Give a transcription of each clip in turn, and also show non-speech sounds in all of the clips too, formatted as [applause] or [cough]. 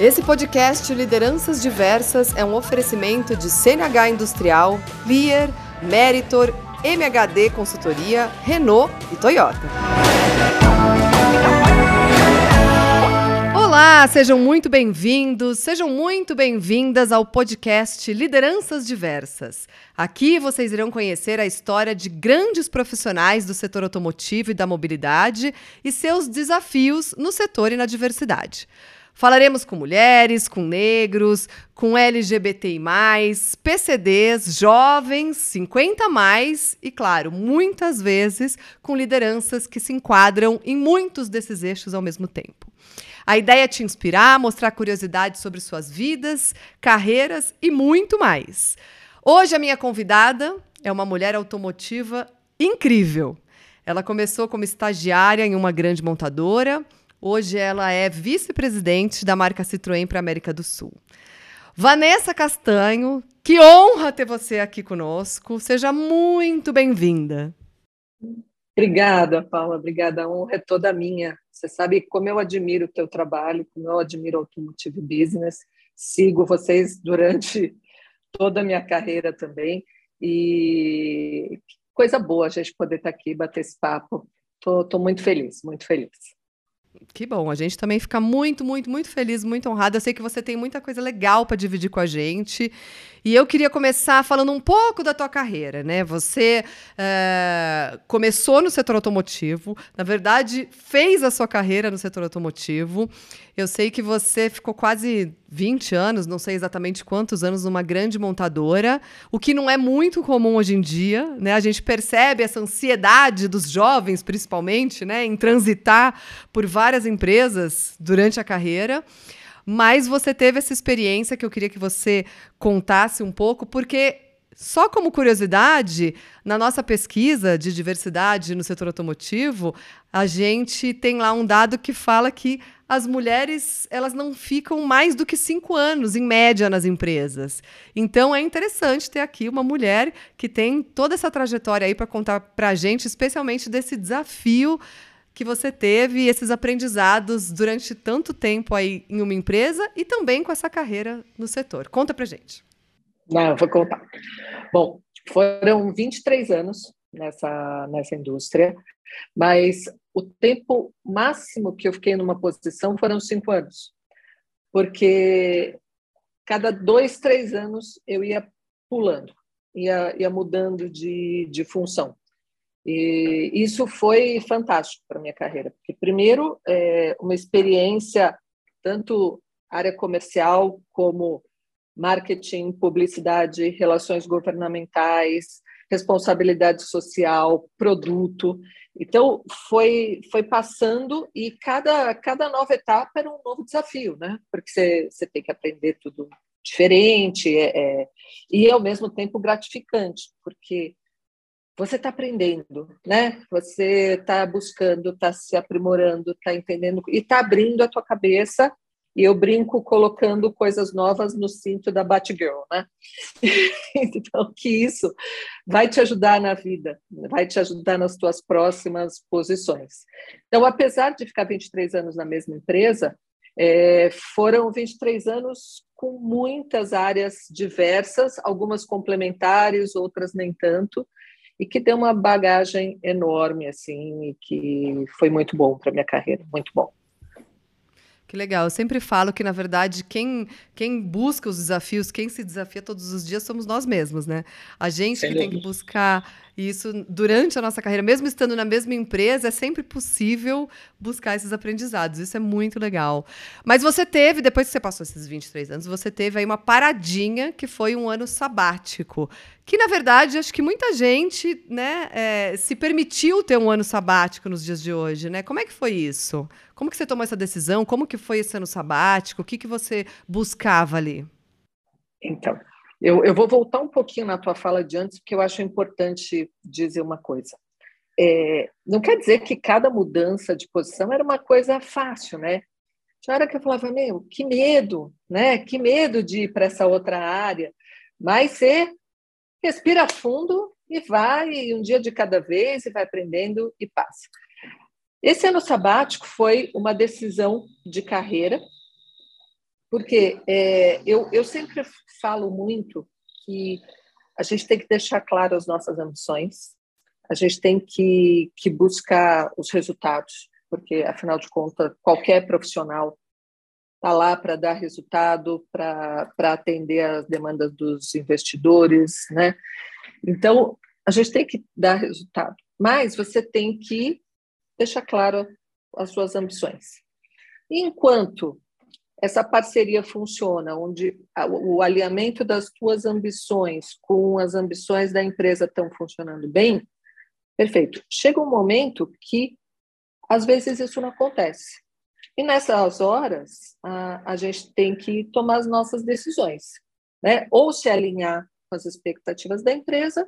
Esse podcast Lideranças Diversas é um oferecimento de CNH Industrial, Lear, Meritor, MHD Consultoria, Renault e Toyota. Olá, sejam muito bem-vindos, sejam muito bem-vindas ao podcast Lideranças Diversas. Aqui vocês irão conhecer a história de grandes profissionais do setor automotivo e da mobilidade e seus desafios no setor e na diversidade. Falaremos com mulheres, com negros, com LGBTI, PCDs, jovens, 50 mais e, claro, muitas vezes com lideranças que se enquadram em muitos desses eixos ao mesmo tempo. A ideia é te inspirar, mostrar curiosidade sobre suas vidas, carreiras e muito mais. Hoje a minha convidada é uma mulher automotiva incrível. Ela começou como estagiária em uma grande montadora Hoje ela é vice-presidente da marca Citroën para a América do Sul. Vanessa Castanho, que honra ter você aqui conosco. Seja muito bem-vinda. Obrigada, Paula. Obrigada. A honra é toda minha. Você sabe como eu admiro o teu trabalho, como eu admiro o Automotive Business. Sigo vocês durante [laughs] toda a minha carreira também. E coisa boa a gente poder estar aqui, bater esse papo. Estou muito feliz, muito feliz. Que bom, a gente também fica muito, muito, muito feliz, muito honrada. Eu sei que você tem muita coisa legal para dividir com a gente. E eu queria começar falando um pouco da tua carreira, né? Você é, começou no setor automotivo, na verdade, fez a sua carreira no setor automotivo. Eu sei que você ficou quase 20 anos, não sei exatamente quantos anos, numa grande montadora, o que não é muito comum hoje em dia, né? A gente percebe essa ansiedade dos jovens, principalmente, né, em transitar por várias empresas durante a carreira. Mas você teve essa experiência que eu queria que você contasse um pouco, porque só como curiosidade, na nossa pesquisa de diversidade no setor automotivo, a gente tem lá um dado que fala que as mulheres elas não ficam mais do que cinco anos, em média, nas empresas. Então é interessante ter aqui uma mulher que tem toda essa trajetória aí para contar para a gente, especialmente desse desafio que você teve esses aprendizados durante tanto tempo aí em uma empresa e também com essa carreira no setor. Conta pra gente. Não, vou contar. Bom, foram 23 anos nessa, nessa indústria, mas o tempo máximo que eu fiquei numa posição foram cinco anos, porque cada dois, três anos eu ia pulando, ia, ia mudando de, de função. E isso foi fantástico para minha carreira, porque primeiro é uma experiência tanto área comercial como marketing, publicidade, relações governamentais, responsabilidade social, produto. Então foi foi passando e cada cada nova etapa era um novo desafio, né? Porque você, você tem que aprender tudo diferente é, é, e ao mesmo tempo gratificante, porque você está aprendendo, né? Você está buscando, está se aprimorando, está entendendo e está abrindo a tua cabeça. E eu brinco colocando coisas novas no cinto da Batgirl, né? [laughs] então, que isso vai te ajudar na vida, vai te ajudar nas tuas próximas posições. Então, apesar de ficar 23 anos na mesma empresa, é, foram 23 anos com muitas áreas diversas, algumas complementares, outras nem tanto, e que deu uma bagagem enorme, assim, e que foi muito bom para minha carreira, muito bom. Que legal. Eu sempre falo que, na verdade, quem, quem busca os desafios, quem se desafia todos os dias somos nós mesmos, né? A gente Sem que dúvida. tem que buscar e isso, durante a nossa carreira, mesmo estando na mesma empresa, é sempre possível buscar esses aprendizados. Isso é muito legal. Mas você teve, depois que você passou esses 23 anos, você teve aí uma paradinha que foi um ano sabático. Que, na verdade, acho que muita gente né, é, se permitiu ter um ano sabático nos dias de hoje. Né? Como é que foi isso? Como que você tomou essa decisão? Como que foi esse ano sabático? O que, que você buscava ali? Então, eu, eu vou voltar um pouquinho na tua fala de antes, porque eu acho importante dizer uma coisa. É, não quer dizer que cada mudança de posição era uma coisa fácil, né? Tinha hora que eu falava, meu, que medo, né? Que medo de ir para essa outra área. Mas você respira fundo e vai, um dia de cada vez, e vai aprendendo e passa. Esse ano sabático foi uma decisão de carreira Porque é, eu, eu sempre falo muito que a gente tem que deixar claro as nossas ambições, a gente tem que, que buscar os resultados, porque, afinal de contas, qualquer profissional está lá para dar resultado, para atender as demandas dos investidores, né? Então, a gente tem que dar resultado, mas você tem que deixar claro as suas ambições. enquanto essa parceria funciona, onde o alinhamento das tuas ambições com as ambições da empresa estão funcionando bem, perfeito. Chega um momento que, às vezes, isso não acontece. E nessas horas, a, a gente tem que tomar as nossas decisões, né? Ou se alinhar com as expectativas da empresa,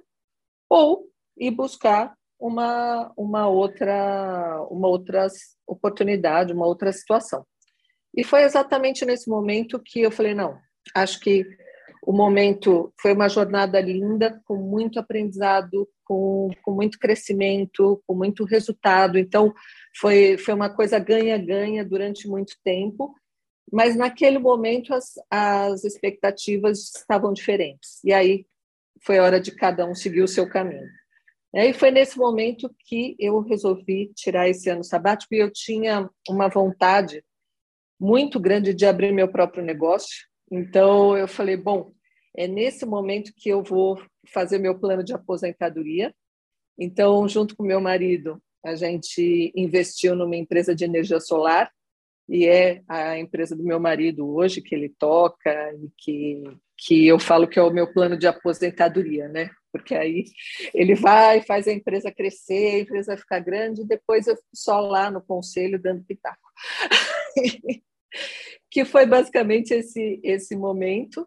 ou ir buscar uma, uma outra uma outra oportunidade, uma outra situação. E foi exatamente nesse momento que eu falei: não, acho que o momento foi uma jornada linda, com muito aprendizado, com, com muito crescimento, com muito resultado. Então, foi, foi uma coisa ganha-ganha durante muito tempo, mas naquele momento as, as expectativas estavam diferentes. E aí foi hora de cada um seguir o seu caminho. E foi nesse momento que eu resolvi tirar esse ano sabático e eu tinha uma vontade muito grande de abrir meu próprio negócio. Então eu falei, bom, é nesse momento que eu vou fazer meu plano de aposentadoria. Então, junto com meu marido, a gente investiu numa empresa de energia solar e é a empresa do meu marido hoje que ele toca e que que eu falo que é o meu plano de aposentadoria, né? Porque aí ele vai, faz a empresa crescer, a empresa ficar grande, e depois eu fico só lá no conselho dando pitaco. [laughs] [laughs] que foi basicamente esse, esse momento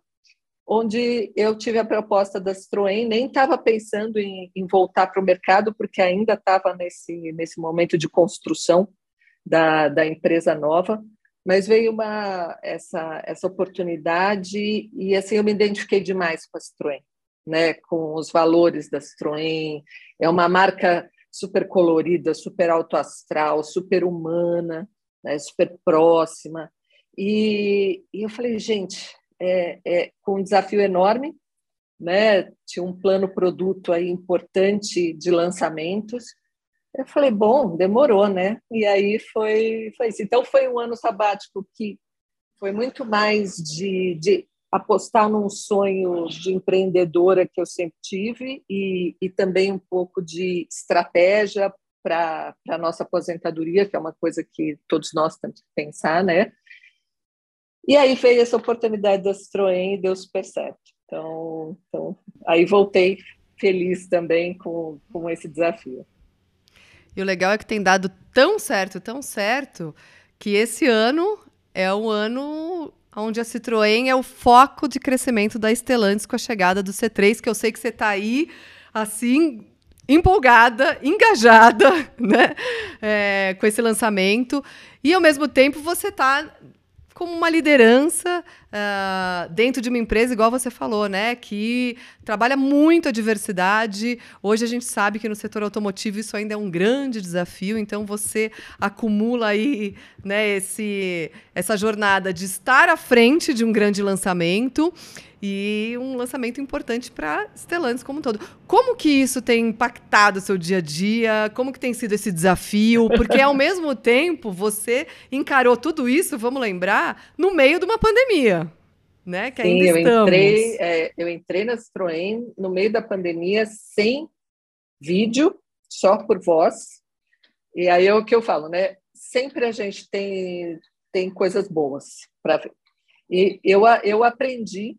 onde eu tive a proposta da Citroën, nem estava pensando em, em voltar para o mercado, porque ainda estava nesse, nesse momento de construção da, da empresa nova, mas veio uma, essa, essa oportunidade e assim eu me identifiquei demais com a Citroën, né, com os valores da Citroën, é uma marca super colorida, super alto astral, super humana, né, super próxima, e, e eu falei, gente, é, é, com um desafio enorme, né? Tinha um plano produto aí importante de lançamentos. Eu falei, bom, demorou, né? E aí foi, foi isso. Então foi um ano sabático que foi muito mais de, de apostar num sonho de empreendedora que eu sempre tive e, e também um pouco de estratégia para a nossa aposentadoria, que é uma coisa que todos nós temos que pensar, né? E aí veio essa oportunidade da Citroën e deu super certo. Então, então aí voltei feliz também com, com esse desafio. E o legal é que tem dado tão certo, tão certo, que esse ano é o ano onde a Citroën é o foco de crescimento da Stellantis com a chegada do C3, que eu sei que você está aí, assim, empolgada, engajada, [laughs] né, é, com esse lançamento. E, ao mesmo tempo, você está como uma liderança uh, dentro de uma empresa, igual você falou, né? Que trabalha muito a diversidade. Hoje a gente sabe que no setor automotivo isso ainda é um grande desafio, então você acumula aí né, esse, essa jornada de estar à frente de um grande lançamento e um lançamento importante para Stellantis como um todo. Como que isso tem impactado o seu dia a dia? Como que tem sido esse desafio? Porque ao mesmo tempo você encarou tudo isso, vamos lembrar, no meio de uma pandemia. Né, que Sim, eu entrei, é, eu entrei na Citroën no meio da pandemia sem vídeo, só por voz. E aí é o que eu falo, né? Sempre a gente tem, tem coisas boas para ver. E eu, eu aprendi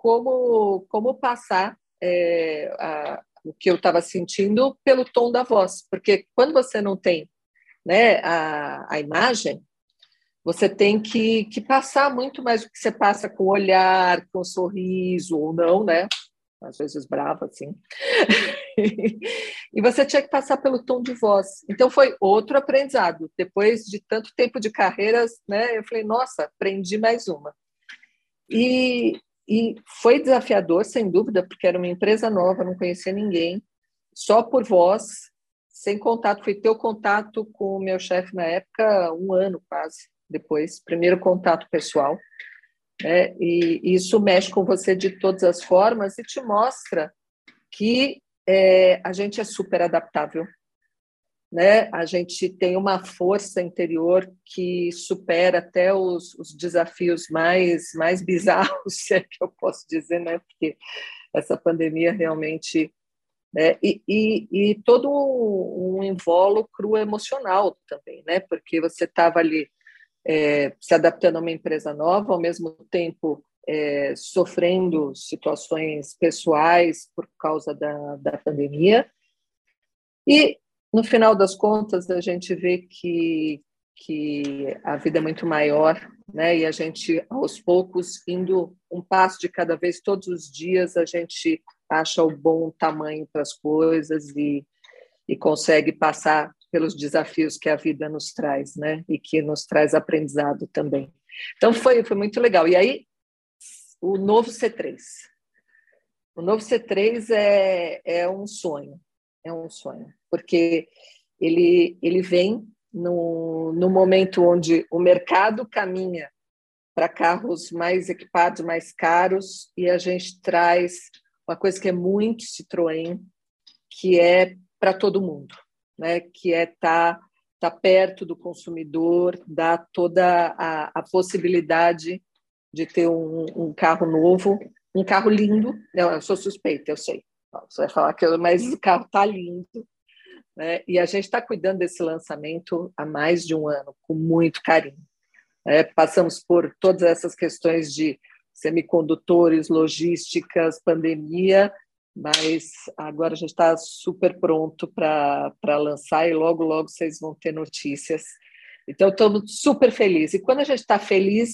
como, como passar é, a, o que eu estava sentindo pelo tom da voz, porque quando você não tem né, a, a imagem, você tem que, que passar muito mais do que você passa com o olhar, com o sorriso, ou não, né? Às vezes brava, assim. [laughs] e você tinha que passar pelo tom de voz. Então, foi outro aprendizado. Depois de tanto tempo de carreiras, né? Eu falei, nossa, aprendi mais uma. E, e foi desafiador, sem dúvida, porque era uma empresa nova, não conhecia ninguém, só por voz, sem contato. Fui ter o contato com o meu chefe na época, um ano quase depois, primeiro contato pessoal. Né? E isso mexe com você de todas as formas e te mostra que é, a gente é super adaptável. Né? A gente tem uma força interior que supera até os, os desafios mais, mais bizarros, [laughs] se é que eu posso dizer, né? porque essa pandemia realmente né? E, e, e, todo um invólucro emocional também, né? Porque você estava ali é, se adaptando a uma empresa nova, ao mesmo tempo é, sofrendo situações pessoais por causa da, da pandemia. E, no final das contas, a gente vê que, que a vida é muito maior, né? E a gente, aos poucos, indo um passo de cada vez, todos os dias, a gente acha o bom tamanho para as coisas e, e consegue passar pelos desafios que a vida nos traz, né? E que nos traz aprendizado também. Então foi foi muito legal. E aí o novo C3. O novo C3 é, é um sonho, é um sonho, porque ele ele vem no, no momento onde o mercado caminha para carros mais equipados, mais caros, e a gente traz uma coisa que é muito Citroën, que é para todo mundo, né? que é estar tá, tá perto do consumidor, dar toda a, a possibilidade de ter um, um, carro novo, um carro lindo. Não, eu sou suspeita, eu sei. Você vai falar que eu, mas o carro está lindo. Né? E a gente está cuidando desse lançamento há mais de um ano, com muito carinho. É, passamos por todas essas questões de semicondutores, logísticas, pandemia, mas agora a gente está super pronto para lançar e logo, logo vocês vão ter notícias. Então, estamos super felizes. E quando a gente está feliz,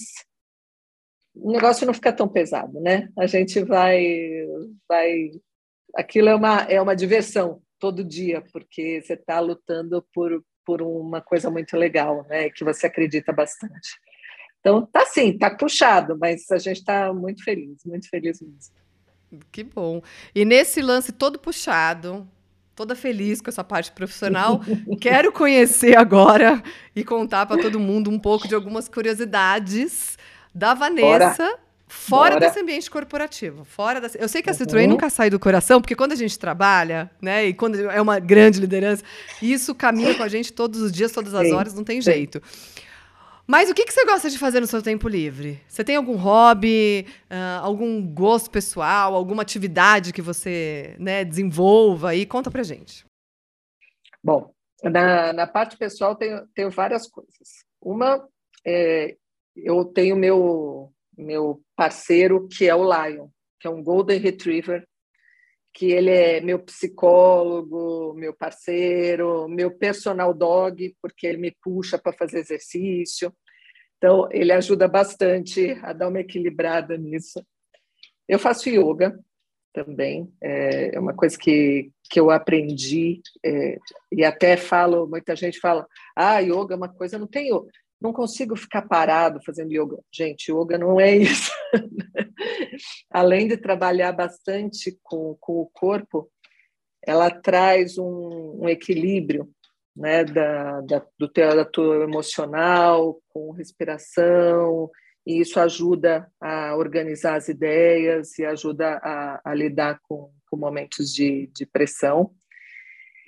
o negócio não fica tão pesado, né? A gente vai. vai aquilo é uma, é uma diversão todo dia, porque você está lutando por, por uma coisa muito legal, né? Que você acredita bastante. Então, tá assim, tá puxado, mas a gente está muito feliz, muito feliz mesmo. Que bom. E nesse lance todo puxado, toda feliz com essa parte profissional, [laughs] quero conhecer agora e contar para todo mundo um pouco de algumas curiosidades da Vanessa. Bora. Fora Bora. desse ambiente corporativo, fora da... Eu sei que a Citroën uhum. nunca sai do coração, porque quando a gente trabalha, né, e quando é uma grande liderança, isso caminha com a gente todos os dias, todas as Sim. horas, não tem Sim. jeito. Mas o que, que você gosta de fazer no seu tempo livre? Você tem algum hobby, uh, algum gosto pessoal, alguma atividade que você né, desenvolva aí? Conta pra gente. Bom, na, na parte pessoal tenho, tenho várias coisas. Uma, é, eu tenho meu, meu parceiro que é o Lion, que é um Golden Retriever que ele é meu psicólogo, meu parceiro, meu personal dog, porque ele me puxa para fazer exercício. Então, ele ajuda bastante a dar uma equilibrada nisso. Eu faço yoga também, é uma coisa que, que eu aprendi, é, e até falo, muita gente fala, ah, yoga é uma coisa, não tem yoga não consigo ficar parado fazendo yoga. Gente, yoga não é isso. [laughs] Além de trabalhar bastante com, com o corpo, ela traz um, um equilíbrio né, da, da, do teu, da tua emocional, com respiração, e isso ajuda a organizar as ideias e ajuda a, a lidar com, com momentos de, de pressão.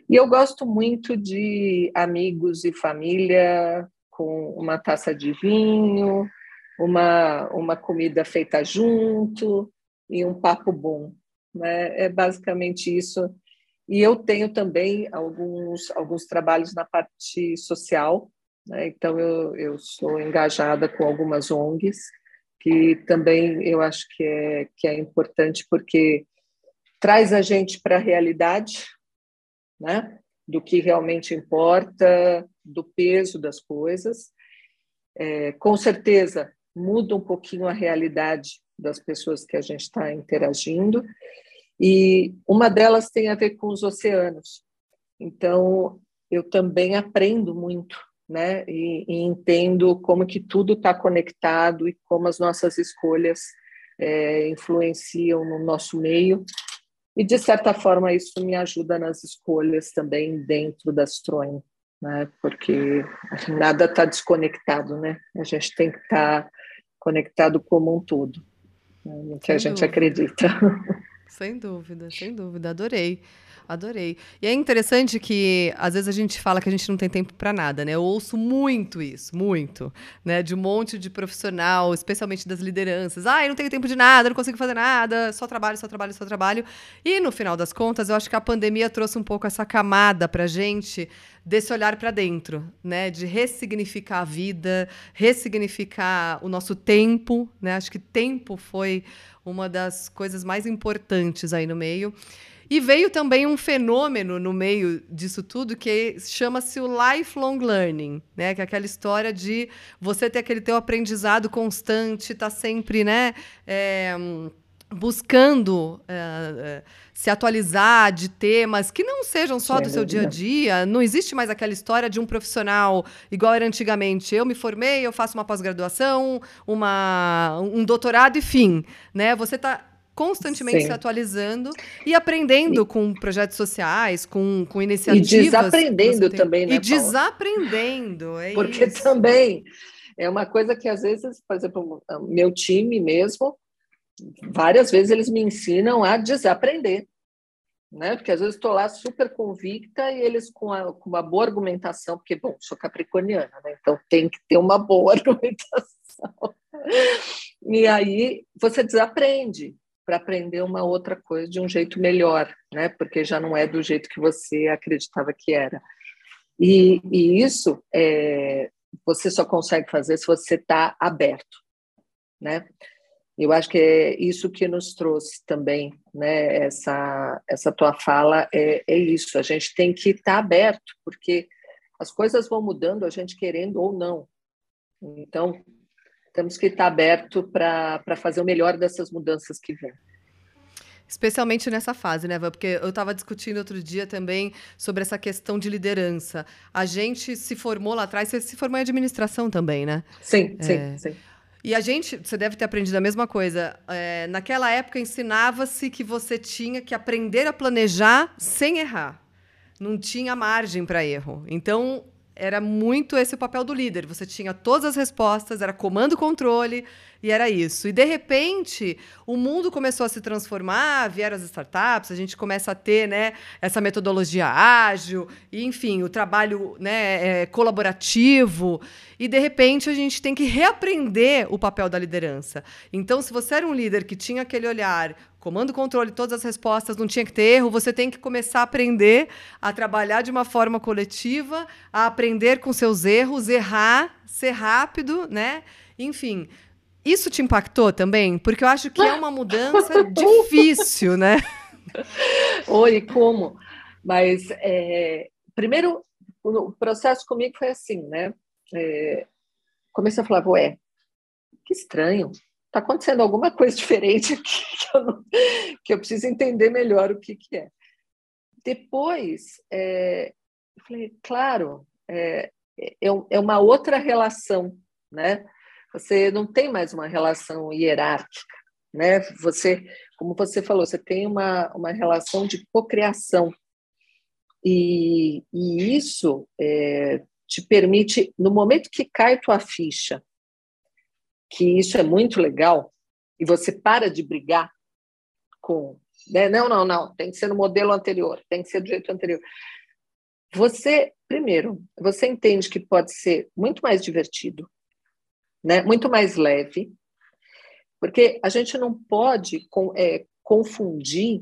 E eu gosto muito de amigos e família, com uma taça de vinho, uma, uma comida feita junto e um papo bom. Né? É basicamente isso. E eu tenho também alguns, alguns trabalhos na parte social, né? então eu, eu sou engajada com algumas ONGs, que também eu acho que é, que é importante, porque traz a gente para a realidade, né? do que realmente importa, do peso das coisas. É, com certeza, muda um pouquinho a realidade das pessoas que a gente está interagindo, e uma delas tem a ver com os oceanos. Então, eu também aprendo muito, né? E, e entendo como que tudo está conectado e como as nossas escolhas é, influenciam no nosso meio e, de certa forma, isso me ajuda nas escolhas também dentro da Citroën, né? porque nada está desconectado, né? A gente tem que estar tá conectado como um todo, né, no que sem a gente dúvida. acredita. [laughs] Sem dúvida, sem dúvida, adorei. Adorei. E é interessante que às vezes a gente fala que a gente não tem tempo para nada, né? Eu ouço muito isso, muito, né? De um monte de profissional, especialmente das lideranças. Ah, eu não tenho tempo de nada, não consigo fazer nada, só trabalho, só trabalho, só trabalho. E no final das contas, eu acho que a pandemia trouxe um pouco essa camada pra gente desse olhar para dentro, né? De ressignificar a vida, ressignificar o nosso tempo, né? Acho que tempo foi uma das coisas mais importantes aí no meio. E veio também um fenômeno no meio disso tudo que chama-se o lifelong learning, né? Que é aquela história de você ter aquele teu aprendizado constante, tá sempre, né? É, buscando é, se atualizar de temas que não sejam só do seu dia a dia. Não existe mais aquela história de um profissional igual era antigamente. Eu me formei, eu faço uma pós-graduação, uma, um doutorado e fim. Né? Você está constantemente Sim. se atualizando e aprendendo e, com projetos sociais, com, com iniciativas. E desaprendendo também, né? E Paula? desaprendendo, é Porque isso. também é uma coisa que às vezes, por exemplo, meu time mesmo, várias vezes eles me ensinam a desaprender. Né? Porque às vezes estou lá super convicta e eles com, a, com, uma boa argumentação, porque, bom, sou capricorniana, né? então tem que ter uma boa [laughs] argumentação. E aí você desaprende, para aprender uma outra coisa de um jeito melhor, né? Porque já não é do jeito que você acreditava que era. E, e isso é, você só consegue fazer se você está aberto, né? Eu acho que é isso que nos trouxe também, né? Essa, essa tua fala é, é isso. A gente tem que estar tá aberto, porque as coisas vão mudando, a gente querendo ou não. Então, temos que estar aberto para fazer o melhor dessas mudanças que vêm. Especialmente nessa fase, né, Van? Porque eu estava discutindo outro dia também sobre essa questão de liderança. A gente se formou lá atrás, você se formou em administração também, né? Sim, é... sim, sim. E a gente, você deve ter aprendido a mesma coisa. É, naquela época ensinava-se que você tinha que aprender a planejar sem errar. Não tinha margem para erro. Então, era muito esse o papel do líder. Você tinha todas as respostas, era comando controle e era isso. E de repente, o mundo começou a se transformar, vieram as startups, a gente começa a ter, né, essa metodologia ágil, e, enfim, o trabalho, né, é, colaborativo. E de repente a gente tem que reaprender o papel da liderança. Então, se você era um líder que tinha aquele olhar comando, controle, todas as respostas, não tinha que ter erro, você tem que começar a aprender a trabalhar de uma forma coletiva, a aprender com seus erros, errar, ser rápido, né? Enfim, isso te impactou também? Porque eu acho que é uma mudança [laughs] difícil, né? Oi, como? Mas, é, primeiro, o processo comigo foi assim, né? É, comecei a falar, ué, que estranho, está acontecendo alguma coisa diferente aqui [laughs] que eu, não, que eu preciso entender melhor o que, que é. Depois, é, eu falei, claro, é, é, é uma outra relação, né? Você não tem mais uma relação hierárquica, né? Você, como você falou, você tem uma, uma relação de cocriação. E, e isso é, te permite, no momento que cai tua ficha que isso é muito legal e você para de brigar com, né? não, não, não, tem que ser no modelo anterior, tem que ser do jeito anterior. Você, primeiro, você entende que pode ser muito mais divertido, né? Muito mais leve, porque a gente não pode é, confundir,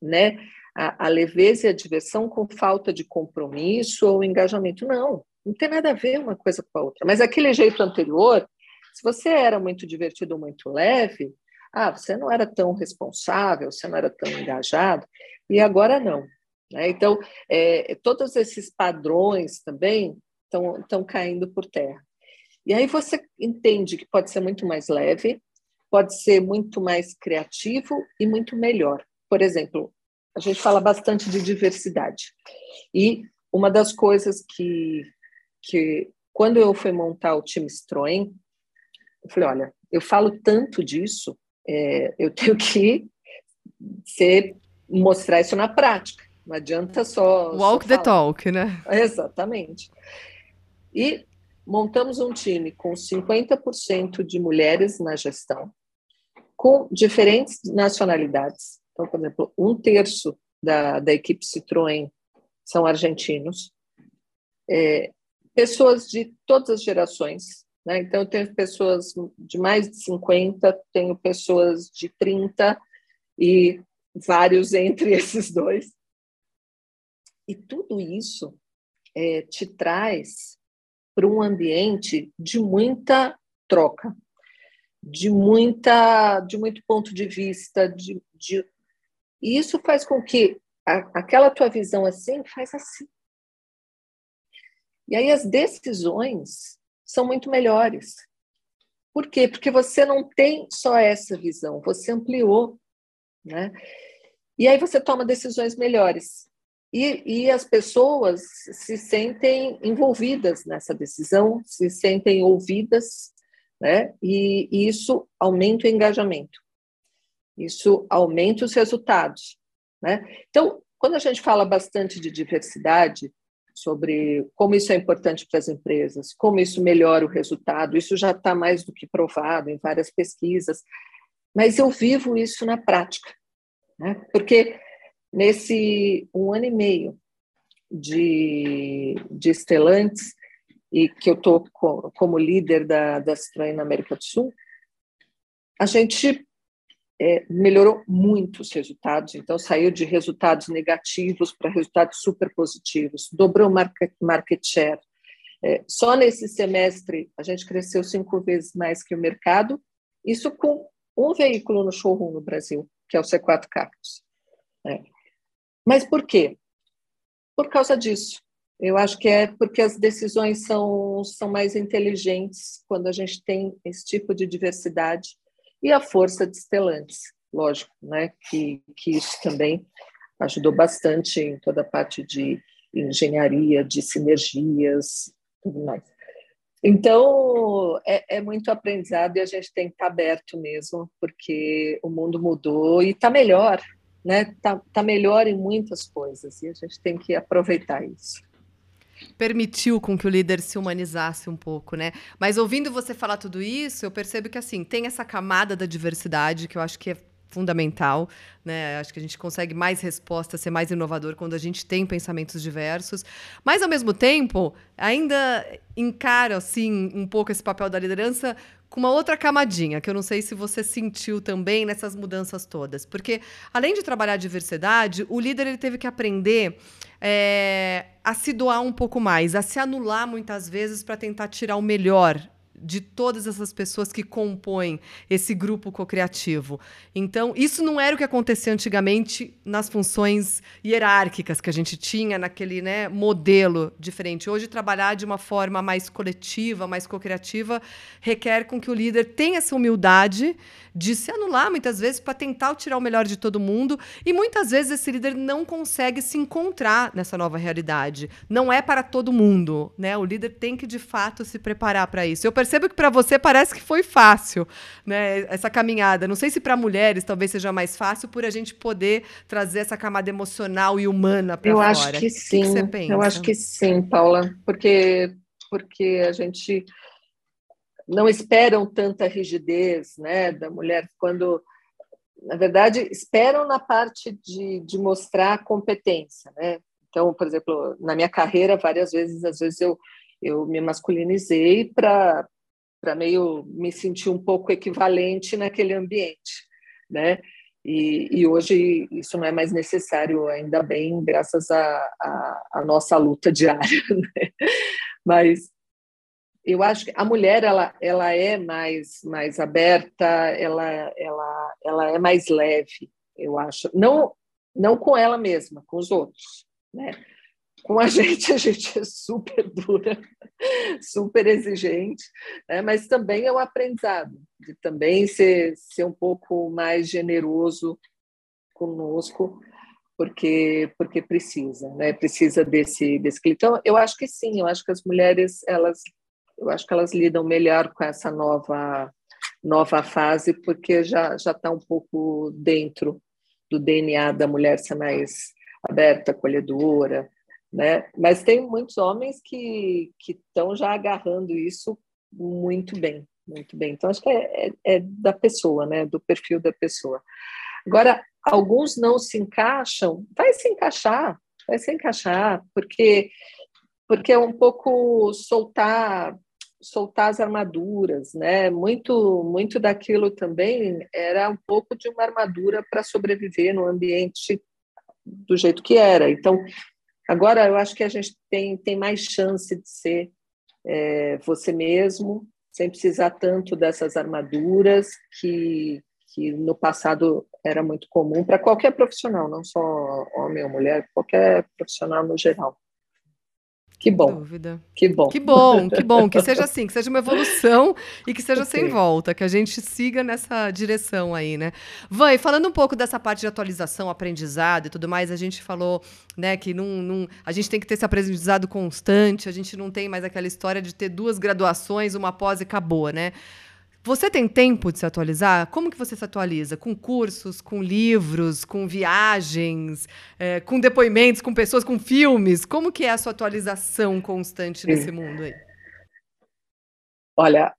né? A, a leveza e a diversão com falta de compromisso ou engajamento. Não, não tem nada a ver uma coisa com a outra. Mas aquele jeito anterior se você era muito divertido, muito leve, ah, você não era tão responsável, você não era tão engajado, e agora não. Né? Então, é, todos esses padrões também estão caindo por terra. E aí você entende que pode ser muito mais leve, pode ser muito mais criativo e muito melhor. Por exemplo, a gente fala bastante de diversidade. E uma das coisas que, que quando eu fui montar o time Stroen, eu falei, olha, eu falo tanto disso, é, eu [laughs] tenho que ser, mostrar isso na prática. Não adianta só. Walk só the talk, né? Exatamente. E montamos um time com 50% de mulheres na gestão, com diferentes nacionalidades. Então, por exemplo, um terço da, da equipe Citroën são argentinos, é, pessoas de todas as gerações. Né? Então, eu tenho pessoas de mais de 50, tenho pessoas de 30 e vários [laughs] entre esses dois. E tudo isso é, te traz para um ambiente de muita troca, de muita, de muito ponto de vista, de, de... e isso faz com que a, aquela tua visão assim faz assim. E aí as decisões são muito melhores. Por quê? Porque você não tem só essa visão, você ampliou, né? E aí você toma decisões melhores. E, e as pessoas se sentem envolvidas nessa decisão, se sentem ouvidas, né? E, e isso aumenta o engajamento, isso aumenta os resultados, né? Então, quando a gente fala bastante de diversidade, sobre como isso é importante para as empresas, como isso melhora o resultado, isso já está mais do que provado em várias pesquisas, mas eu vivo isso na prática, né? porque nesse um ano e meio de, de Estelantes, e que eu estou como líder da, da Citroën na América do Sul, a gente é, melhorou muito os resultados, então saiu de resultados negativos para resultados super positivos, dobrou market, market share. É, só nesse semestre a gente cresceu cinco vezes mais que o mercado, isso com um veículo no showroom no Brasil, que é o C4 Cactus. É. Mas por quê? Por causa disso. Eu acho que é porque as decisões são, são mais inteligentes quando a gente tem esse tipo de diversidade e a força de Stellantis, lógico, né? que, que isso também ajudou bastante em toda a parte de engenharia, de sinergias, tudo mais. Então, é, é, muito aprendizado e a gente tem que estar aberto mesmo, porque o mundo mudou e está melhor né? Tá, tá melhor em muitas coisas e a gente tem que aproveitar isso. Permitiu com que o líder se humanizasse um pouco, né? Mas ouvindo você falar tudo isso, eu percebo que assim tem essa camada da diversidade que eu acho que é fundamental, né? Acho que a gente consegue mais respostas, ser mais inovador quando a gente tem pensamentos diversos. Mas ao mesmo tempo, ainda encara assim um pouco esse papel da liderança com uma outra camadinha, que eu não sei se você sentiu também nessas mudanças todas. Porque, além de trabalhar a diversidade, o líder ele teve que aprender é, a se doar um pouco mais, a se anular muitas vezes para tentar tirar o melhor de todas essas pessoas que compõem esse grupo co-criativo. Então, isso não era o que acontecia antigamente nas funções hierárquicas que a gente tinha naquele né, modelo diferente. Hoje, trabalhar de uma forma mais coletiva, mais co-criativa, requer com que o líder tenha essa humildade de se anular muitas vezes para tentar tirar o melhor de todo mundo. E muitas vezes esse líder não consegue se encontrar nessa nova realidade. Não é para todo mundo, né? O líder tem que de fato se preparar para isso. Eu percebo que para você parece que foi fácil, né? Essa caminhada. Não sei se para mulheres talvez seja mais fácil por a gente poder trazer essa camada emocional e humana para fora. Eu acho que sim. Que que Eu acho que sim, Paula, porque porque a gente não esperam tanta rigidez né, da mulher quando na verdade esperam na parte de, de mostrar competência né então por exemplo na minha carreira várias vezes às vezes eu eu me masculinizei para para meio me sentir um pouco equivalente naquele ambiente né e, e, hoje isso não é mais necessário, ainda bem, graças à nossa luta diária. [laughs] Né? Mas eu acho que a mulher ela, ela é mais, mais aberta, ela, ela, ela é mais leve, eu acho. Não, não com ela mesma, com os outros. Né? Com a [laughs] gente, a gente é super dura, super exigente, né? mas também é um aprendizado, de também ser, ser um pouco mais generoso conosco, porque porque precisa, né? Precisa desse desse Então, eu acho que sim, eu acho que as mulheres elas eu acho que elas lidam melhor com essa nova nova fase porque já já está um pouco dentro do DNA da mulher ser mais aberta, acolhedora, né? Mas tem muitos homens que estão já agarrando isso muito bem, muito bem. Então, acho que é, é, é, da pessoa, né? Do perfil da pessoa. Agora, alguns não se encaixam, vai se encaixar, vai se encaixar, porque porque é um pouco soltar soltar as armaduras, né? Muito muito daquilo também era um pouco de uma armadura para sobreviver no ambiente do jeito que era. Então, agora eu acho que a gente tem tem mais chance de ser é, você mesmo, sem precisar tanto dessas armaduras que que no passado era muito comum para qualquer profissional, não só homem ou mulher, qualquer profissional no geral. Que bom. Dúvida. Que bom. Que bom, que [laughs] bom. Que seja assim, que seja uma evolução e que seja sem volta, que a gente siga nessa direção aí, né? Vai, falando um pouco dessa parte de atualização, aprendizado e tudo mais, a gente falou, né, que não, não, a gente tem que ter esse aprendizado constante, a gente não tem mais aquela história de ter duas graduações, uma pós e acabou, né? Você tem tempo de se atualizar? Como que você se atualiza? Com cursos, com livros, com viagens, é, com depoimentos, com pessoas, com filmes? Como que é a sua atualização constante nesse mundo aí? Olha,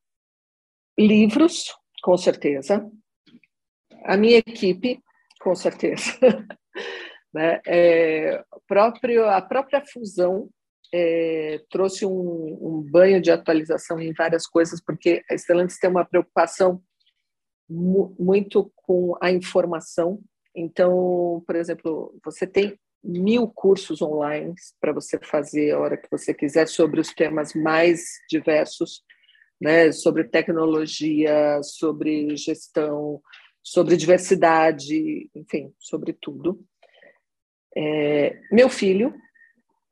livros, com certeza. A minha equipe, com certeza. [laughs] né? é, próprio, a própria fusão é, trouxe um, um, banho de atualização em várias coisas, porque a Stellantis tem uma preocupação mu muito com a informação. Então, por exemplo, você tem mil cursos online para você fazer a hora que você quiser sobre os temas mais diversos, né? sobre tecnologia, sobre gestão, sobre diversidade, enfim, sobre tudo. É, meu filho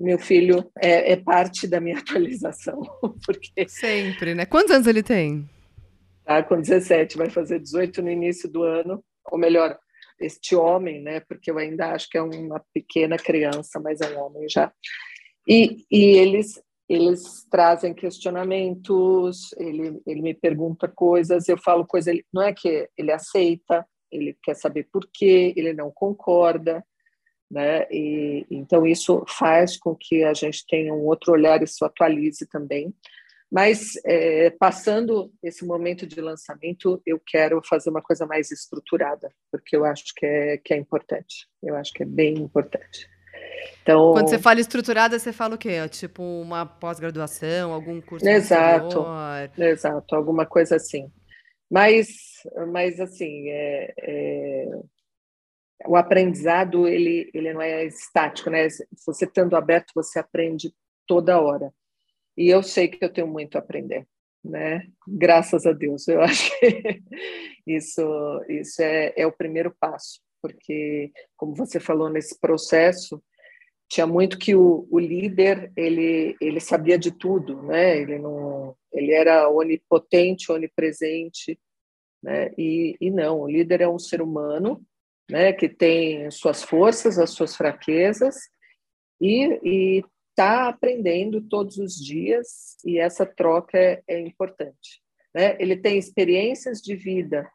meu filho é, é, parte da minha [laughs] atualização. Porque... Sempre, né? Quantos anos ele tem? Tá com 17, vai fazer 18 no início do ano, ou melhor, este homem, né? Porque eu ainda acho que é uma pequena criança, mas é um homem já. E, e eles eles trazem questionamentos, ele, ele me pergunta coisas, eu falo coisas, não é que ele aceita, ele quer saber por quê, ele não concorda, né? E, então isso faz com que a gente tenha um outro olhar e se atualize também. Mas é, passando esse momento de lançamento, eu quero fazer uma coisa mais estruturada, porque eu acho que é, que é importante. Eu acho que é bem importante. Então, Quando você fala estruturada, você fala o quê? Tipo uma pós-graduação, algum curso Exato, exato, alguma coisa assim. Mas, mas assim, é, é o aprendizado ele, ele não é estático, né? Você estando aberto, você aprende toda hora. E eu sei que eu tenho muito a aprender, né? Graças a Deus. Eu [laughs] acho que isso, isso é, é o primeiro passo, porque, como você falou nesse processo, tinha muito que o, o líder ele, ele sabia de tudo, né? Ele não, ele era onipotente, onipresente, né? E, e não, o líder é um ser humano né, que tem suas forças, as suas fraquezas, e está aprendendo todos os dias, e essa troca é, é importante. Né? Ele tem experiências de vida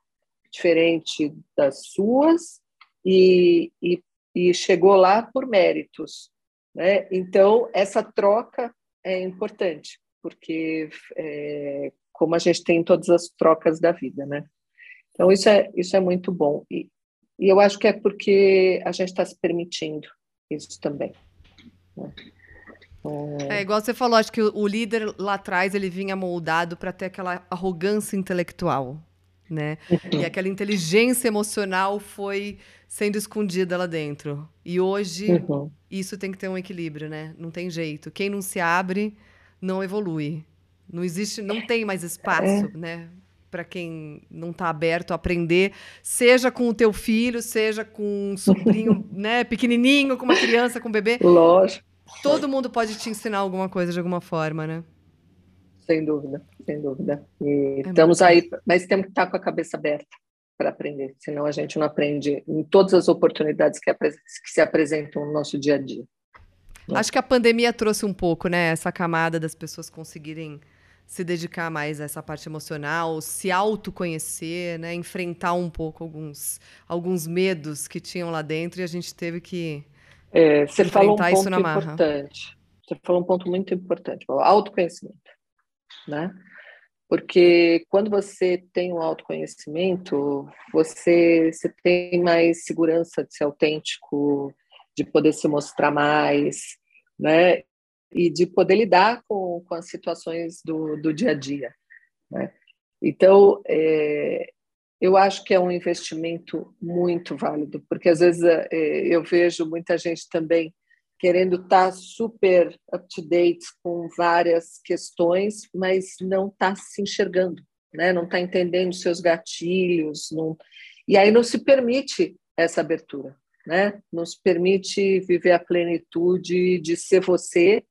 diferente das suas e, e, e chegou lá por méritos. Né? Então, essa troca é importante, porque é, como a gente tem todas as trocas da vida, né? Então, isso é, isso é muito bom. E, e eu acho que é porque a gente está se permitindo isso também. Né? É igual você falou, acho que o líder lá atrás ele vinha moldado para ter aquela arrogância intelectual, né? Uhum. E aquela inteligência emocional foi sendo escondida lá dentro. E hoje uhum. isso tem que ter um equilíbrio, né? Não tem jeito. Quem não se abre não evolui. Não existe, não tem mais espaço, é. né? Para quem não está aberto a aprender, seja com o teu filho, seja com um sobrinho, [laughs] né, pequenininho, com uma criança, com um bebê. Lógico. Todo mundo pode te ensinar alguma coisa de alguma forma, né? Sem dúvida, sem dúvida. E é estamos aí, mas temos que estar com a cabeça aberta para aprender, senão a gente não aprende em todas as oportunidades que, que se apresentam no nosso dia a dia. Acho que a pandemia trouxe um pouco, né, essa camada das pessoas conseguirem se dedicar mais a essa parte emocional, se autoconhecer, né? enfrentar um pouco alguns, alguns medos que tinham lá dentro e a gente teve que É, você falou um ponto importante. Você falou um ponto muito importante, o autoconhecimento, né? Porque quando você tem o um autoconhecimento, você, você tem mais segurança de ser autêntico, de poder se mostrar mais, né? E de poder lidar com, com as situações do, do dia a dia, né? Então, é, eu acho que é um investimento muito válido, porque às vezes é, eu vejo muita gente também querendo estar tá super up-to-date com várias questões, mas não está se enxergando, né? não está entendendo seus gatilhos, não... e aí não se permite essa abertura, né? não se permite viver a plenitude de ser você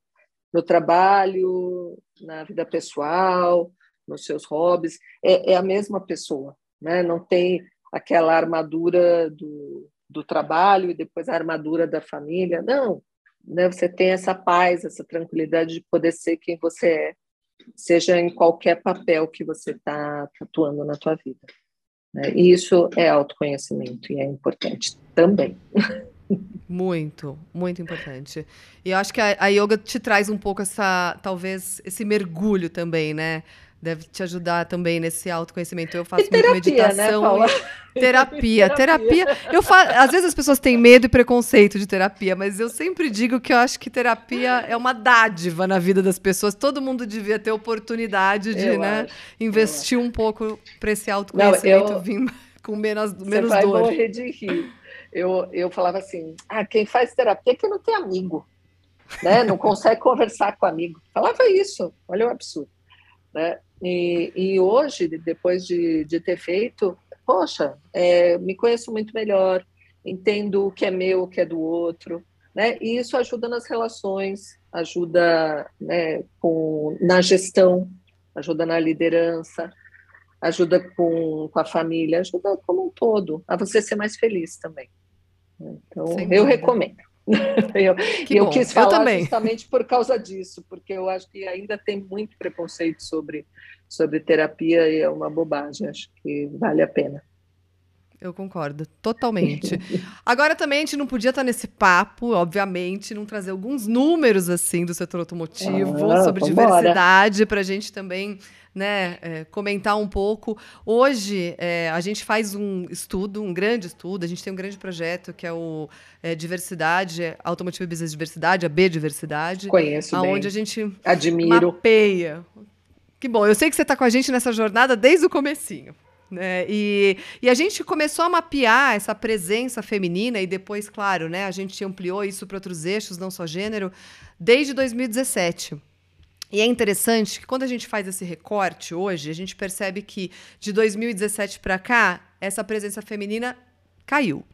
no trabalho, na vida pessoal, nos seus hobbies, é, é a mesma pessoa, né? não tem aquela armadura do, do trabalho e depois a armadura da família, não, né? você tem essa paz, essa tranquilidade de poder ser quem você é, seja em qualquer papel que você está atuando na tua vida. Né? E isso é autoconhecimento e é importante também. [laughs] Muito, muito importante. E eu acho que a, a yoga te traz um pouco essa, talvez, esse mergulho também, né? deve te ajudar também nesse autoconhecimento. Eu faço terapia, muito né, meditação. Né, [laughs] terapia, terapia. Eu falo, às vezes as pessoas têm medo e preconceito de terapia, mas eu sempre digo que eu acho que terapia é uma dádiva na vida das pessoas. Todo mundo devia ter oportunidade de, né, acho, investir um pouco para esse autoconhecimento Não, eu, vir [laughs] com menos, menos você dor. Vai morrer de rir. Eu, eu falava assim: ah, quem faz terapia é que não tem amigo. Né? Não consegue [laughs] conversar com amigo. Falava isso, olha o absurdo. Né? E, e hoje, depois de, de ter feito, poxa, é, me conheço muito melhor, entendo o que é meu, o que é do outro, né? E isso ajuda nas relações, ajuda né, com, na gestão, ajuda na liderança, ajuda com, com a família, ajuda como um todo, a você ser mais feliz também. Então, Sem eu dúvida. recomendo. [laughs] eu, eu quis falar eu justamente por causa disso, porque eu acho que ainda tem muito preconceito sobre, sobre terapia e é uma bobagem. Acho que vale a pena. Eu concordo, totalmente. [laughs] Agora também a gente não podia estar nesse papo, obviamente, não trazer alguns números assim do setor automotivo ah, sobre diversidade para a gente também né, é, comentar um pouco. Hoje, é, a gente faz um estudo, um grande estudo, a gente tem um grande projeto que é o é, Diversidade, Automotive Business Diversidade, a B Diversidade. Conheço onde bem. a gente Admiro. mapeia. Que bom, eu sei que você está com a gente nessa jornada desde o comecinho. Né? E, e a gente começou a mapear essa presença feminina e depois, claro, né, a gente ampliou isso para outros eixos, não só gênero, desde 2017. E é interessante que quando a gente faz esse recorte hoje, a gente percebe que de 2017 para cá, essa presença feminina caiu.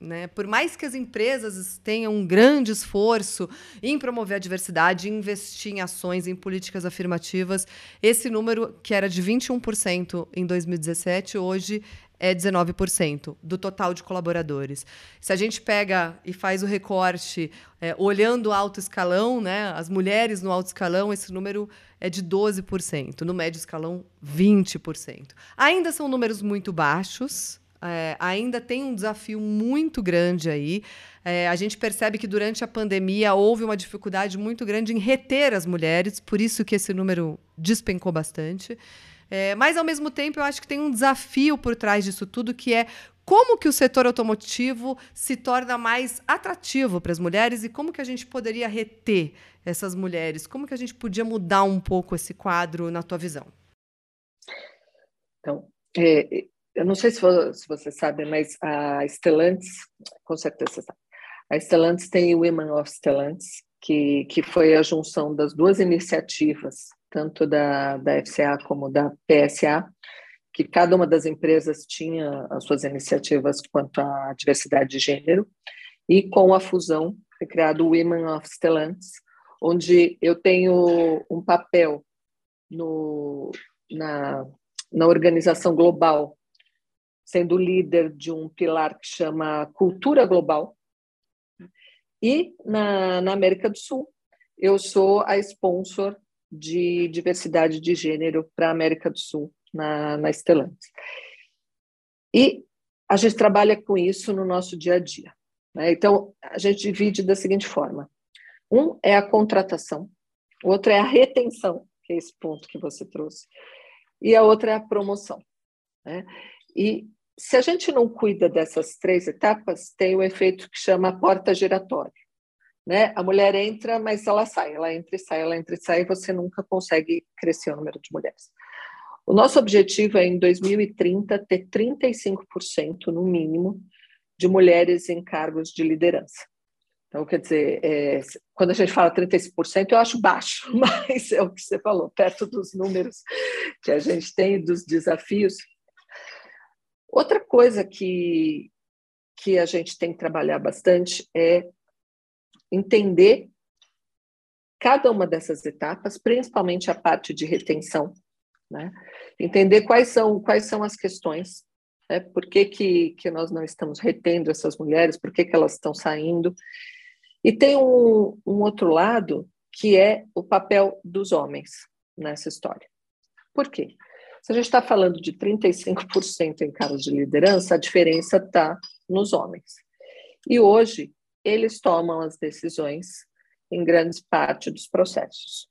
Né? Por mais que as empresas tenham um grande esforço em promover a diversidade, investir em ações, em políticas afirmativas, esse número, que era de 21% em 2017, hoje é 19% do total de colaboradores. Se a gente pega e faz o recorte é, olhando alto escalão, né, as mulheres no alto escalão, esse número é de 12%, no médio escalão, 20%. Ainda são números muito baixos, é, ainda tem um desafio muito grande aí. É, a gente percebe que durante a pandemia houve uma dificuldade muito grande em reter as mulheres, por isso que esse número despencou bastante. É, mas, ao mesmo tempo, eu acho que tem um desafio por trás disso tudo, que é como que o setor automotivo se torna mais atrativo para as mulheres e como que a gente poderia reter essas mulheres? Como que a gente podia mudar um pouco esse quadro na tua visão? Então, é, eu não sei se, você sabe, mas a Stellantis, com certeza você sabe, a Stellantis tem o Women of Stellantis, que, que foi a junção das duas iniciativas tanto da, da FCA como da PSA, que cada uma das empresas tinha as suas iniciativas quanto à diversidade de gênero, e com a fusão foi criado o Women of Stellantis, onde eu tenho um papel no, na, na organização global, sendo líder de um pilar que chama Cultura Global, e na, na América do Sul, eu sou a sponsor de diversidade de gênero para a América do Sul, na, na Stellantis. E a gente trabalha com isso no nosso dia a dia. Né? Então, a gente divide da seguinte forma: um é a contratação, o outro é a retenção, que é esse ponto que você trouxe, e a outra é a promoção. Né? E se a gente não cuida dessas três etapas, tem o efeito que chama porta giratória. Né? A mulher entra, mas ela sai, ela entra e sai, ela entra e sai, e você nunca consegue crescer o número de mulheres. O nosso objetivo é, em 2030, ter 35%, no mínimo, de mulheres em cargos de liderança. Então, quer dizer, é, quando a gente fala 35%, eu acho baixo, [laughs] mas é o que você falou, perto dos números que a gente tem, dos desafios. Outra coisa que, que a gente tem que trabalhar bastante é entender cada uma dessas etapas, principalmente a parte de retenção, né? Entender quais são, quais são as questões, né? por que, que, que nós não estamos retendo essas mulheres, por que, que elas estão saindo. E tem um, um outro lado, que é o papel dos homens nessa história. Por quê? Se a gente está falando de 35% em cargos de liderança, a diferença está nos homens. E hoje, eles tomam as decisões em grande parte dos processos.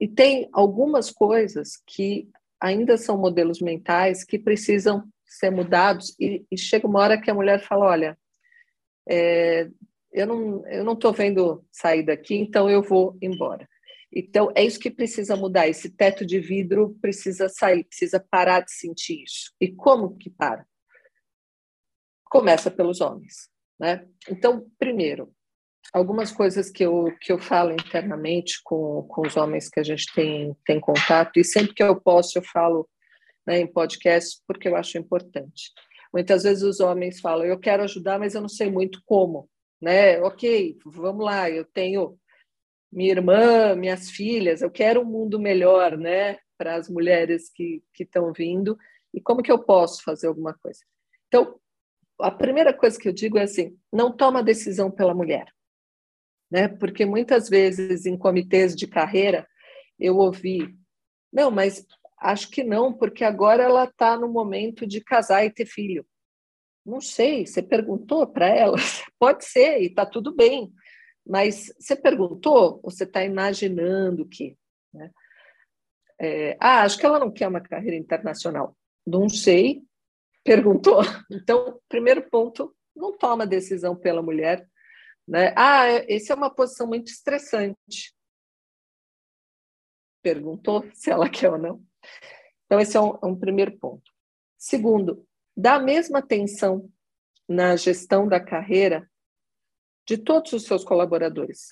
E tem algumas coisas que ainda são modelos mentais que precisam ser mudados e, e chega uma hora que a mulher fala, olha, é, eu não eu não estou vendo sair daqui, então eu vou embora. Então é isso que precisa mudar. Esse teto de vidro precisa sair, precisa parar de sentir isso. E como que para? Começa pelos homens, né? Então primeiro algumas coisas que eu, que eu falo internamente com, com os homens que a gente tem, tem contato, e sempre que eu posso eu falo né, em podcast, porque eu acho importante. Muitas vezes os homens falam, eu quero ajudar, mas eu não sei muito como. Né? Ok, vamos lá, eu tenho minha irmã, minhas filhas, eu quero um mundo melhor né, para as mulheres que estão vindo, e como que eu posso fazer alguma coisa? Então, a primeira coisa que eu digo é assim, não toma decisão pela mulher né? Porque muitas vezes em comitês de carreira eu ouvi, não, mas acho que não, porque agora ela está no momento de casar e ter filho. Não sei, você perguntou para ela? [laughs] Pode ser, e está tudo bem. Mas você perguntou ou você está imaginando que? Né? É, ah, acho que ela não quer uma carreira internacional. Não sei, perguntou. Então, primeiro ponto, não toma decisão pela mulher, né? Ah, essa é uma posição muito estressante. Perguntou se ela quer ou não. Então, esse é um, é um primeiro ponto. Segundo, dá a mesma atenção na gestão da carreira de todos os seus colaboradores,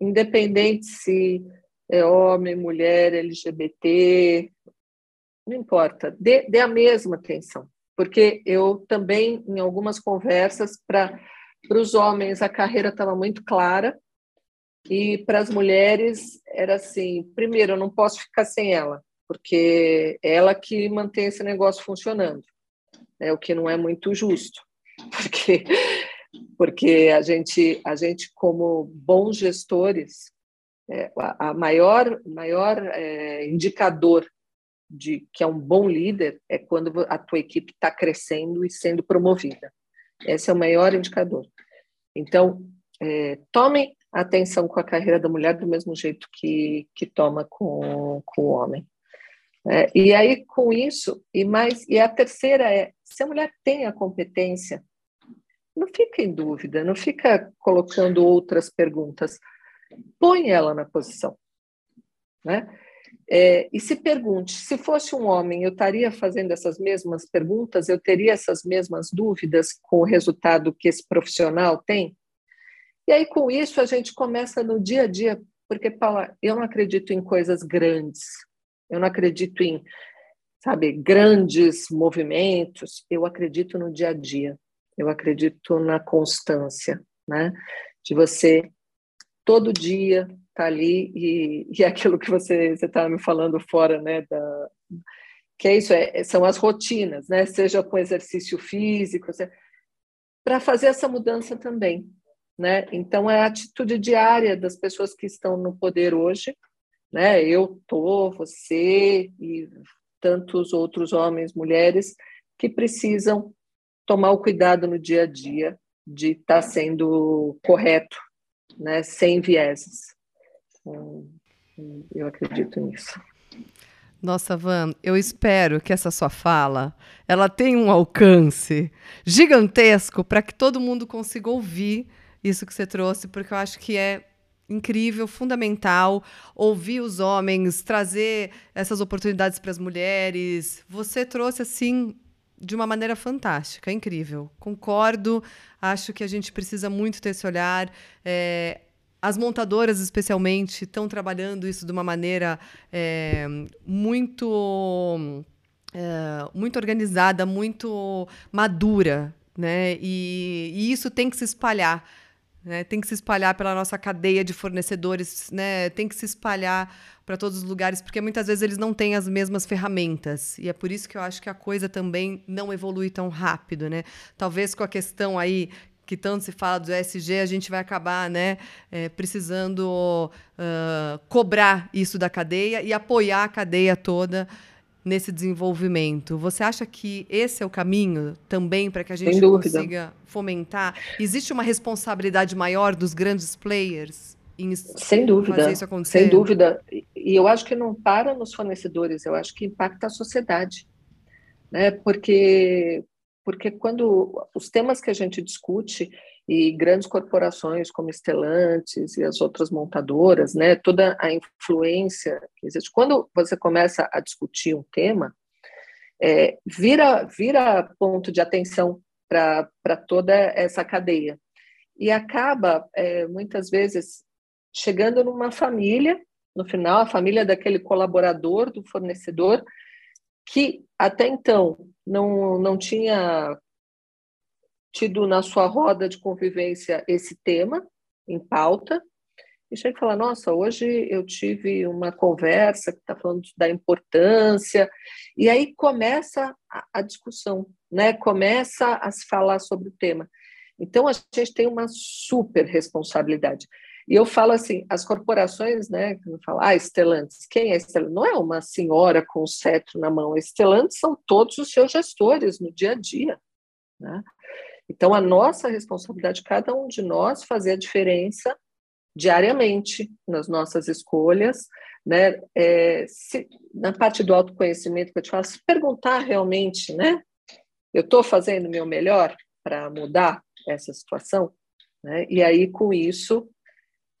independente se é homem, mulher, LGBT, não importa, dê, dê a mesma atenção, porque eu também, em algumas conversas, para os homens, a carreira estava muito clara, e para as mulheres era assim: primeiro, eu não posso ficar sem ela, porque é ela que mantém esse negócio funcionando, né? o que não é muito justo, [laughs] porque, porque a, gente, a gente, como bons gestores, é, a maior, maior é, indicador de que é um bom líder é quando a tua equipe está crescendo e sendo promovida. Esse é o maior indicador. Então, é, tomem atenção com a carreira da mulher do mesmo jeito que, que toma com, com o homem. É, e aí, com isso, e mais, e a terceira é, se a mulher tem a competência, não fica em dúvida, não fica colocando outras perguntas, põe ela na posição. Né? É, e se pergunte: se fosse um homem, eu estaria fazendo essas mesmas perguntas? Eu teria essas mesmas dúvidas com o resultado que esse profissional tem? E aí, com isso, a gente começa no dia a dia, porque, Paula, eu não acredito em coisas grandes, eu não acredito em, sabe, grandes movimentos, eu acredito no dia a dia, eu acredito na constância, né? De você todo dia tá ali e, e aquilo que você estava me falando fora, né, da, que é isso, é, são as rotinas, né, seja com exercício físico, para fazer essa mudança também, né, então é a atitude diária das pessoas que estão no poder hoje, né, eu tô, você e tantos outros homens, mulheres que precisam tomar o cuidado no dia a dia de estar tá sendo correto, né, sem vieses. Então, eu acredito nisso. Nossa, Van, eu espero que essa sua fala ela tenha um alcance gigantesco para que todo mundo consiga ouvir isso que você trouxe, porque eu acho que é incrível, fundamental ouvir os homens, trazer essas oportunidades para as mulheres. Você trouxe assim de uma maneira fantástica, incrível. Concordo, acho que a gente precisa muito ter esse olhar. É, as montadoras, especialmente, estão trabalhando isso de uma maneira é, muito, é, muito organizada, muito madura, né? E, e, isso tem que se espalhar. Né? Tem que se espalhar pela nossa cadeia de fornecedores, né? tem que se espalhar para todos os lugares, porque muitas vezes eles não têm as mesmas ferramentas. E é por isso que eu acho que a coisa também não evolui tão rápido. Né? Talvez com a questão aí que tanto se fala do ESG, a gente vai acabar né, é, precisando uh, cobrar isso da cadeia e apoiar a cadeia toda nesse desenvolvimento. Você acha que esse é o caminho também para que a gente consiga fomentar? Existe uma responsabilidade maior dos grandes players em sem dúvida? Sem dúvida. E eu acho que não para nos fornecedores, eu acho que impacta a sociedade. Né? Porque porque quando os temas que a gente discute e grandes corporações como Stellantis e as outras montadoras, né, toda a influência que existe, quando você começa a discutir um tema, é, vira vira ponto de atenção para toda essa cadeia. E acaba é, muitas vezes chegando numa família, no final a família daquele colaborador do fornecedor que até então não, não tinha tido na sua roda de convivência esse tema em pauta, e chega e fala, nossa, hoje eu tive uma conversa que está falando da importância, e aí começa a, a, discussão, né? começa a se falar sobre o tema. Então, a gente tem uma super responsabilidade. E eu falo assim, as corporações, né, falam, ah, Stellantis, quem é Stellantis? Não é uma senhora com o cetro na mão, Stellantis são todos os seus gestores no dia a dia, né? Então, a nossa responsabilidade, cada um de nós, fazer a diferença diariamente nas nossas escolhas, né? É, se, na parte do autoconhecimento que eu te falo, se perguntar realmente, né? Eu estou fazendo o meu melhor para mudar essa situação, né? E aí, com isso,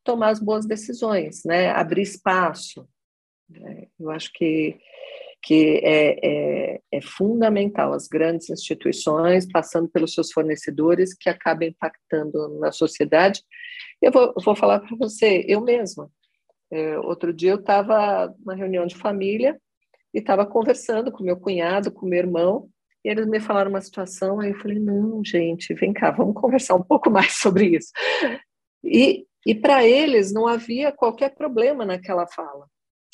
tomar as boas decisões, né? abrir espaço. Né? Eu acho que, que é, é, é, fundamental as grandes instituições, passando pelos seus fornecedores, que acabam impactando na sociedade. Eu vou, eu vou falar para você, eu mesma. É, outro dia eu estava numa reunião de família e estava conversando com meu cunhado, com meu irmão, e eles me falaram uma situação, aí eu falei, não, gente, vem cá, vamos conversar um pouco [laughs] mais sobre isso. E e para eles não havia qualquer problema naquela fala.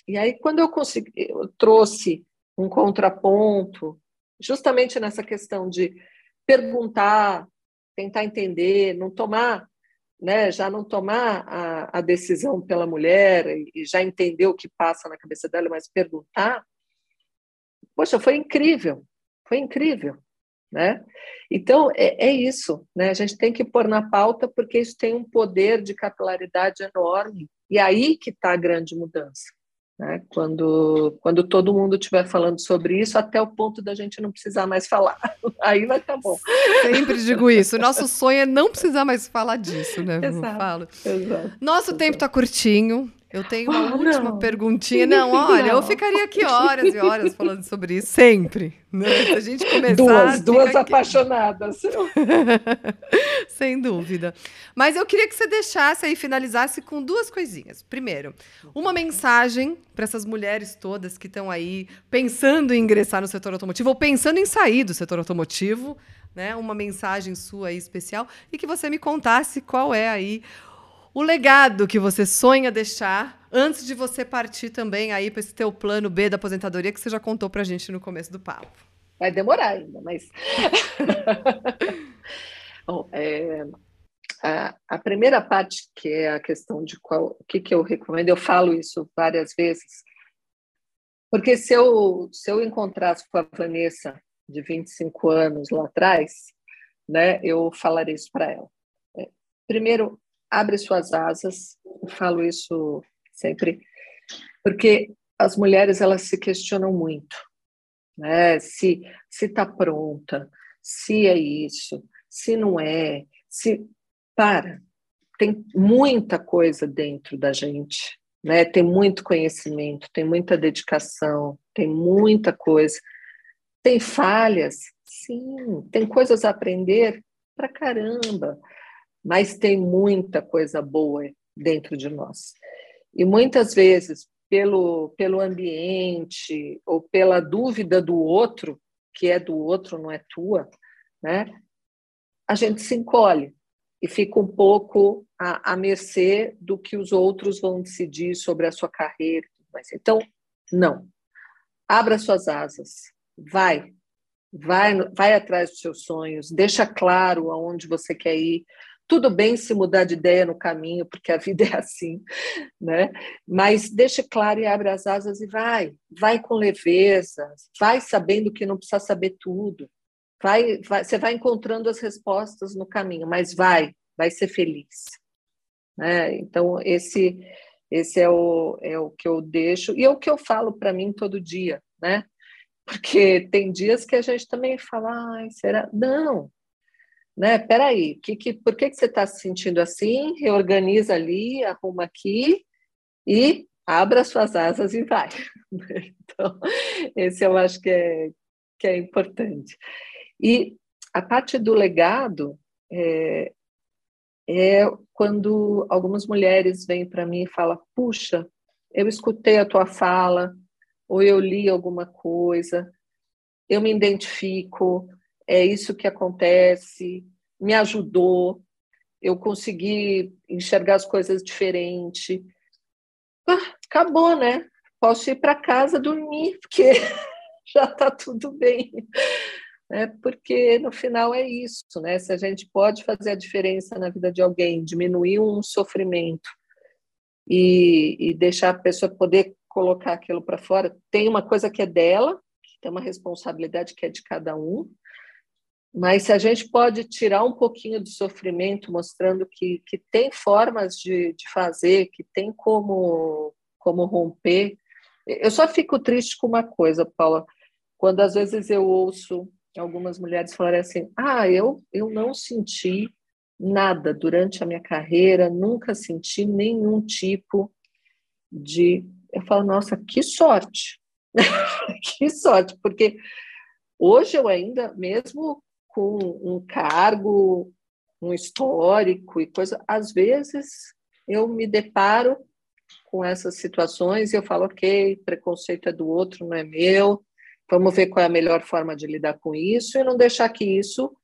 E aí, quando eu, consegui, eu trouxe um contraponto, justamente nessa questão de perguntar, tentar entender, não tomar, né, já não tomar a, a decisão pela mulher e já entender o que passa na cabeça dela, mas perguntar, poxa, foi incrível, foi incrível né? Então, é, é, isso, né? A gente tem que pôr na pauta porque isso tem um poder de capilaridade enorme. E aí que está a grande mudança. Né? Quando, quando todo mundo estiver falando sobre isso, até o ponto da gente não precisar mais falar. [laughs] Aí vai estar tá bom. Sempre digo isso. Nosso sonho é não precisar mais falar disso, né? Exato, falo. Exato, Nosso exato. tempo está curtinho. Eu tenho uma ah, última não. perguntinha. Não, olha, não. eu ficaria aqui horas e horas falando sobre isso, sempre. Né? Se a gente começar. Duas, duas apaixonadas. [laughs] Sem dúvida. Mas eu queria que você deixasse aí, finalizasse com duas coisinhas. Primeiro, uma mensagem para essas mulheres todas que estão aí pensando em ingressar no setor automotivo ou pensando em sair do setor automotivo. Né, uma mensagem sua aí especial e que você me contasse qual é aí o legado que você sonha deixar antes de você partir também aí para esse teu plano B da aposentadoria que você já contou para a gente no começo do papo. Vai demorar ainda, mas. [laughs] Bom, é, a, a, primeira parte, que é a questão de qual, o que, que eu recomendo, eu falo isso várias vezes, porque se eu, se eu encontrasse com a Vanessa de 25 anos lá atrás, né, eu falarei isso para ela. É, primeiro, abre suas asas, eu falo isso sempre, porque as mulheres elas se questionam muito, né? Se se está pronta, se é isso, se não é, se para. Tem muita coisa dentro da gente, né? Tem muito conhecimento, tem muita dedicação, tem muita coisa. Tem falhas, sim, tem coisas a aprender pra caramba, mas tem muita coisa boa dentro de nós. E muitas vezes, pelo, pelo ambiente ou pela dúvida do outro, que é do outro, não é tua, né? A gente se encolhe e fica um pouco à, à mercê do que os outros vão decidir sobre a sua carreira. Então, não. Abra suas asas, vai, vai, vai atrás dos seus sonhos, deixa claro aonde você quer ir, tudo bem se mudar de ideia no caminho, porque a vida é assim, né? Mas deixe claro e abre as asas e vai. Vai com leveza, vai sabendo que não precisa saber tudo. Vai, vai, você vai encontrando as respostas no caminho, mas vai, vai ser feliz. Né? Então, esse, esse é, o, é o que eu deixo, e é o que eu falo para mim todo dia, né? Porque tem dias que a gente também fala, ai, será? Não, né? Peraí, que, que, por que, que você está se sentindo assim? Reorganiza ali, arruma aqui e abra suas asas e vai. [laughs] Então, esse eu acho que é, que é importante. E a parte do legado é, é quando algumas mulheres vêm para mim e falam: puxa, eu escutei a tua fala, ou eu li alguma coisa, eu me identifico, é isso que acontece, me ajudou, eu consegui enxergar as coisas diferente. Ah, acabou, né? Posso ir para casa dormir, porque [laughs] já está tudo bem. É porque no final é isso, né? Se a gente pode fazer a diferença na vida de alguém, diminuir um sofrimento e, e deixar a pessoa poder colocar aquilo para fora, tem uma coisa que é dela, tem uma responsabilidade que é de cada um, mas se a gente pode tirar um pouquinho do sofrimento, mostrando que, que tem formas de, de fazer, que tem como, como romper. Eu só fico triste com uma coisa, Paula, quando às vezes eu ouço algumas mulheres falarem assim: ah, eu, eu não senti nada durante a minha carreira, nunca senti nenhum tipo de. Eu falo, nossa, que sorte! [laughs] que sorte, porque hoje eu ainda, mesmo com um cargo, um histórico e coisa, às vezes eu me deparo com essas situações e eu falo, ok, preconceito é do outro, não é meu, vamos ver qual é a melhor forma de lidar com isso e não deixar que isso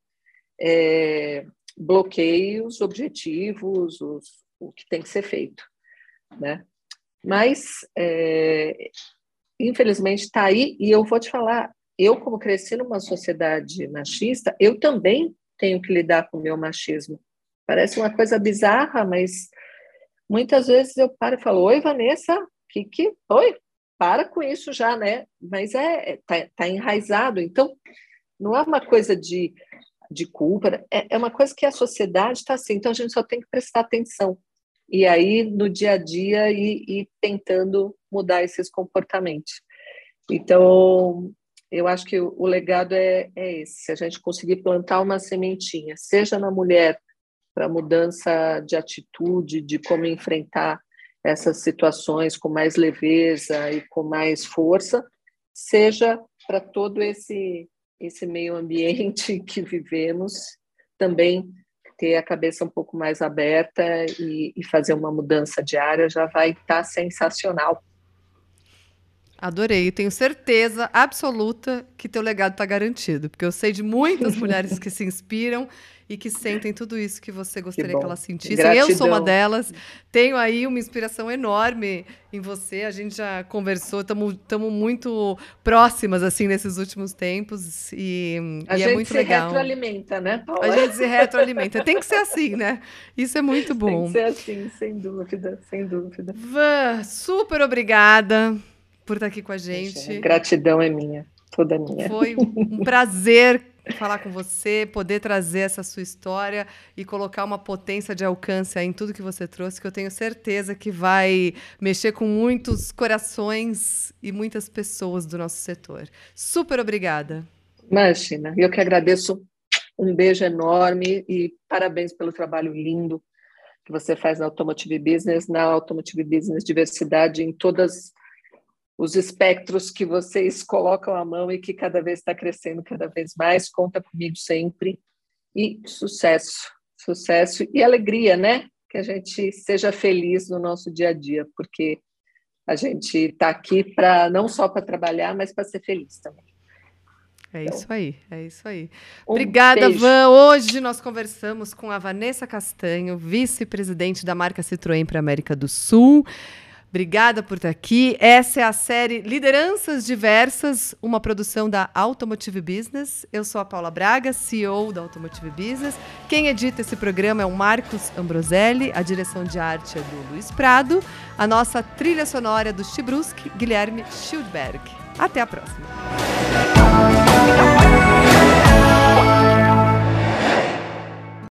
é, bloqueie os objetivos, os, o que tem que ser feito, né? Mas, é, infelizmente, está aí, e eu vou te falar, eu, como cresci numa sociedade machista, eu também tenho que lidar com o meu machismo. Parece uma coisa bizarra, mas muitas vezes eu paro e falo: Oi, Vanessa, que que. Oi, para com isso já, né? Mas é, é tá, tá enraizado. Então, não é uma coisa de, de culpa, é, é uma coisa que a sociedade está assim. Então, a gente só tem que prestar atenção. E aí, no dia a dia, ir tentando mudar esses comportamentos. Então, eu acho que o, o legado é, é esse: se a gente conseguir plantar uma sementinha, seja na mulher, para mudança de atitude, de como enfrentar essas situações com mais leveza e com mais força, seja para todo esse esse meio ambiente [laughs] que vivemos também ter a cabeça um pouco mais aberta e, e fazer uma mudança diária já vai estar tá sensacional. Adorei. Tenho certeza absoluta que teu legado está garantido, porque eu sei de muitas [laughs] mulheres que se inspiram e que sentem tudo isso que você gostaria que, que elas sentissem. Gratidão. Eu sou uma delas. Tenho aí uma inspiração enorme em você. A gente já conversou, estamos muito próximas assim nesses últimos tempos e, a e é muito legal. A gente se retroalimenta, né, Paula? A gente se retroalimenta. Tem que ser assim, né? Isso é muito bom. Tem que ser assim, sem dúvida, sem dúvida. Van, super obrigada por estar aqui com a gente. Gratidão é minha, toda minha. Foi um [laughs] prazer falar com você, poder trazer essa sua história e colocar uma potência de alcance em tudo que você trouxe, que eu tenho certeza que vai mexer com muitos corações e muitas pessoas do nosso setor. Super obrigada. Imagina, eu que agradeço. Um beijo enorme e parabéns pelo trabalho lindo que você faz na Automotive Business, na Automotive Business Diversidade em todas os espectros que vocês colocam à mão e que cada vez está crescendo cada vez mais. Conta comigo sempre. E sucesso, sucesso e alegria, né? Que a gente seja feliz no nosso dia a dia, porque a gente está aqui para não só para trabalhar, mas para ser feliz também. É então, isso aí, é isso aí. Um Obrigada, beijo. Van. Hoje nós conversamos com a Vanessa Castanho, vice-presidente da marca Citroën para a América do Sul. Obrigada por estar aqui. Essa é a série Lideranças Diversas, uma produção da Automotive Business. Eu sou a Paula Braga, CEO da Automotive Business. Quem edita esse programa é o Marcos Ambroselli, a direção de arte é do Luiz Prado, a nossa trilha sonora é do Chibrusk, Guilherme Schildberg. Até a próxima.